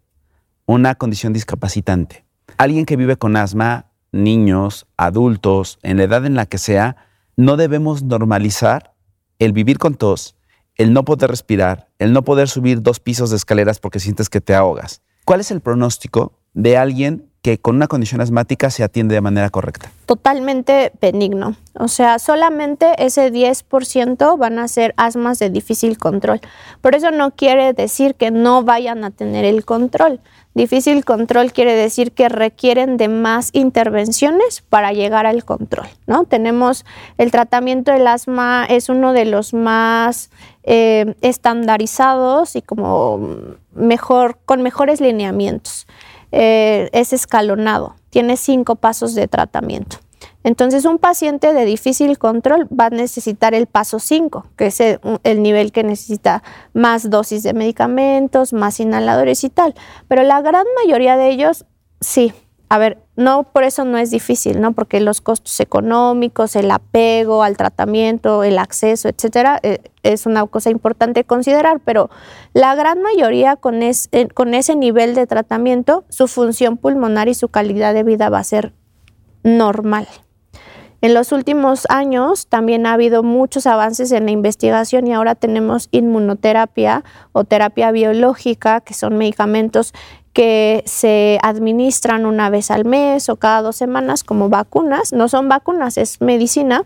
una condición discapacitante. Alguien que vive con asma, niños, adultos, en la edad en la que sea, no debemos normalizar el vivir con tos, el no poder respirar, el no poder subir dos pisos de escaleras porque sientes que te ahogas. ¿Cuál es el pronóstico de alguien que con una condición asmática se atiende de manera correcta?
Totalmente benigno. O sea, solamente ese 10% van a ser asmas de difícil control. Por eso no quiere decir que no vayan a tener el control. Difícil control quiere decir que requieren de más intervenciones para llegar al control, ¿no? Tenemos el tratamiento del asma es uno de los más eh, estandarizados y como mejor con mejores lineamientos. Eh, es escalonado, tiene cinco pasos de tratamiento. Entonces, un paciente de difícil control va a necesitar el paso 5, que es el, nivel que necesita más dosis de medicamentos, más inhaladores y tal. Pero la gran mayoría de ellos, sí, a ver, no por eso no es difícil, ¿no? Porque los costos económicos, el apego al tratamiento, el acceso, etcétera, eh, es una cosa importante considerar, pero la gran mayoría con, con ese nivel de tratamiento, su función pulmonar y su calidad de vida va a ser normal. En los últimos años también ha habido muchos avances en la investigación y ahora tenemos inmunoterapia o terapia biológica, que son medicamentos que se administran una vez al mes o cada dos semanas como vacunas. No son vacunas, es medicina,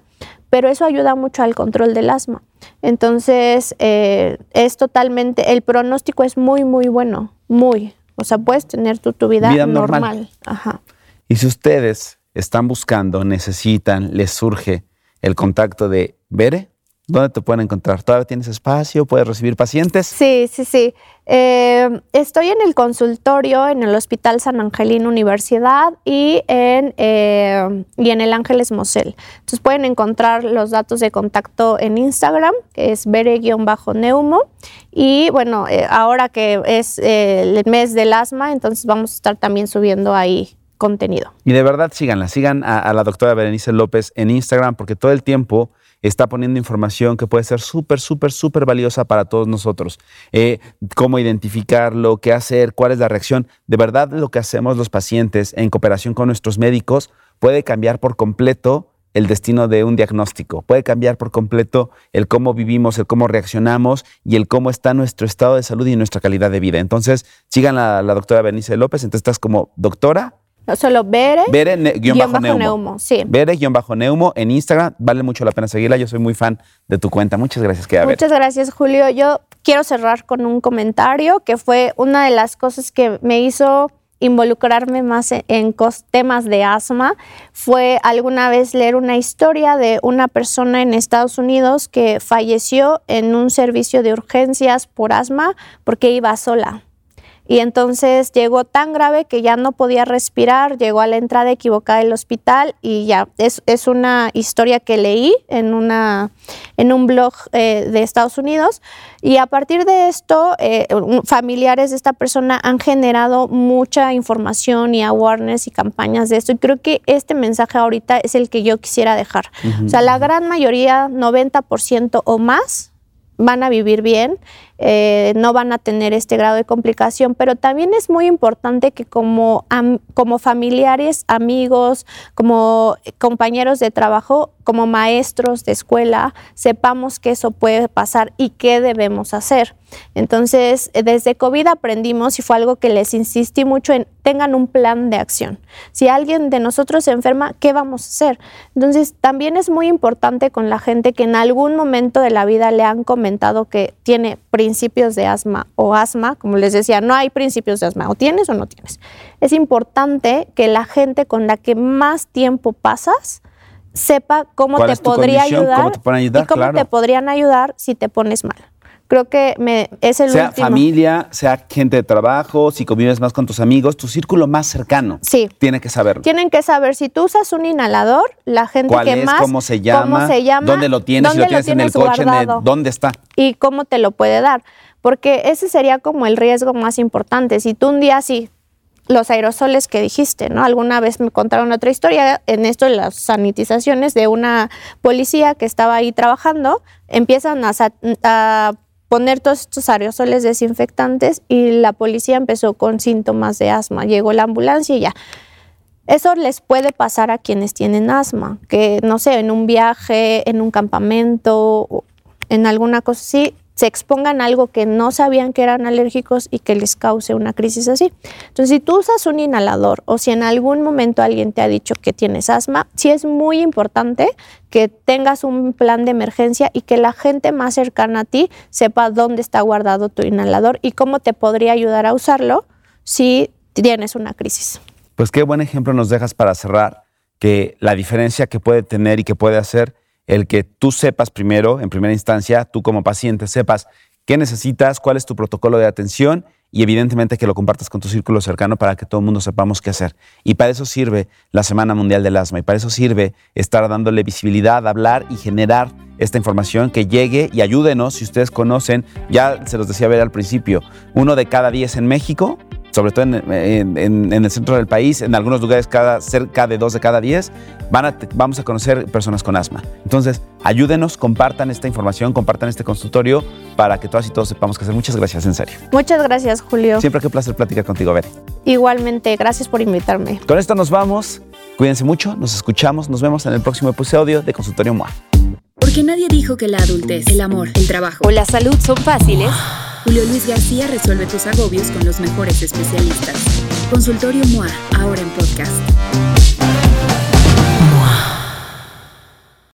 pero eso ayuda mucho al control del asma. Entonces, eh, es totalmente, el pronóstico es muy, muy bueno, muy. O sea, puedes tener tu, vida, normal. Ajá.
Y si ustedes están buscando, necesitan, les surge el contacto de Bere, ¿Dónde te pueden encontrar? ¿Todavía tienes espacio? ¿Puedes recibir pacientes?
Sí, sí, sí. Eh, estoy en el consultorio en el Hospital San Angelino Universidad y en, eh, y en el Ángeles Mosel. Entonces pueden encontrar los datos de contacto en Instagram, que es bere-neumo. Y bueno, eh, ahora que es el mes del asma, entonces vamos a estar también subiendo ahí contenido.
Y de verdad síganla, sigan a, la doctora Berenice López en Instagram porque todo el tiempo está poniendo información que puede ser súper, súper, súper valiosa para todos nosotros. Eh, cómo identificarlo, qué hacer, cuál es la reacción. De verdad lo que hacemos los pacientes en cooperación con nuestros médicos puede cambiar por completo el destino de un diagnóstico, puede cambiar por completo el cómo vivimos, el cómo reaccionamos y el cómo está nuestro estado de salud y nuestra calidad de vida. Entonces, sigan a la doctora Berenice López, entonces estás como doctora
solo Bere,
Bere neumo. Sí. Bere-neumo en Instagram. Vale mucho la pena seguirla. Yo soy muy fan de tu cuenta. Muchas gracias, que
Muchas gracias, Julio. Yo quiero cerrar con un comentario que fue una de las cosas que me hizo involucrarme más en temas de asma fue alguna vez leer una historia de una persona en Estados Unidos que falleció en un servicio de urgencias por asma porque iba sola. Y entonces llegó tan grave que ya no podía respirar, llegó a la entrada equivocada del hospital y ya es, es una historia que leí en, una, en un blog eh, de Estados Unidos. Y a partir de esto, eh, familiares de esta persona han generado mucha información y awareness y campañas de esto. Y creo que este mensaje ahorita es el que yo quisiera dejar. O sea, la gran mayoría, 90% o más, van a vivir bien, eh, no van a tener este grado de complicación, pero también es muy importante que como, como familiares, amigos, como compañeros de trabajo, como maestros de escuela, sepamos que eso puede pasar y qué debemos hacer. Entonces, desde COVID aprendimos y fue algo que les insistí mucho en, tengan un plan de acción. Si alguien de nosotros se enferma, ¿qué vamos a hacer? Entonces, también es muy importante con la gente que en algún momento de la vida le han comentado que tiene principios de asma o asma, como les decía, no hay principios de asma, o tienes o no tienes. Es importante que la gente con la que más tiempo pasas, sepa cómo te podría ayudar, y cómo te podrían ayudar si te pones mal. Creo que me, es el
sea familia, sea gente de trabajo, si convives más con tus amigos, tu círculo más cercano.
Sí.
Tiene que saberlo.
Tienen que saber si tú usas un inhalador, la gente
¿Cuál
que
es,
más
cómo se llama, se llama, dónde lo tienes, si lo tienes, en el coche, dónde está
y cómo te lo puede dar, porque ese sería como el riesgo más importante. Si tú un día sí los aerosoles que dijiste, ¿no? Alguna vez me contaron otra historia en esto de las sanitizaciones de una policía que estaba ahí trabajando, empiezan a, poner todos estos aerosoles desinfectantes y la policía empezó con síntomas de asma. Llegó la ambulancia y ya. Eso les puede pasar a quienes tienen asma, que no sé, en un viaje, en un campamento, en alguna cosa así, se expongan a algo que no sabían que eran alérgicos y que les cause una crisis así. Entonces, si tú usas un inhalador o si en algún momento alguien te ha dicho que tienes asma, sí es muy importante que tengas un plan de emergencia y que la gente más cercana a ti sepa dónde está guardado tu inhalador y cómo te podría ayudar a usarlo si tienes una crisis.
Pues qué buen ejemplo nos dejas para cerrar que la diferencia que puede tener y que puede hacer el que tú sepas primero, en primera instancia, tú como paciente sepas qué necesitas, cuál es tu protocolo de atención y evidentemente que lo compartas con tu círculo cercano para que todo el mundo sepamos qué hacer. Y para eso sirve la Semana Mundial del Asma y para eso sirve estar dándole visibilidad, hablar y generar esta información que llegue y ayúdenos si ustedes conocen, ya se los decía ver al principio, uno de cada diez en México sobre todo en, el centro del país, en algunos lugares cada, cerca de dos de cada diez, van vamos a conocer personas con asma. Entonces, ayúdenos, compartan esta información, compartan este consultorio para que todas y todos sepamos qué hacer. Muchas gracias, en serio.
Muchas gracias, Julio.
Siempre que placer platicar contigo, Bere.
Igualmente, gracias por invitarme.
Con esto nos vamos. Cuídense mucho, nos escuchamos, nos vemos en el próximo episodio de Consultorio MOA.
Porque nadie dijo que la adultez, el amor, el trabajo
o la salud son fáciles.
Julio Luis García resuelve tus agobios con los mejores especialistas. Consultorio MOA, ahora en podcast.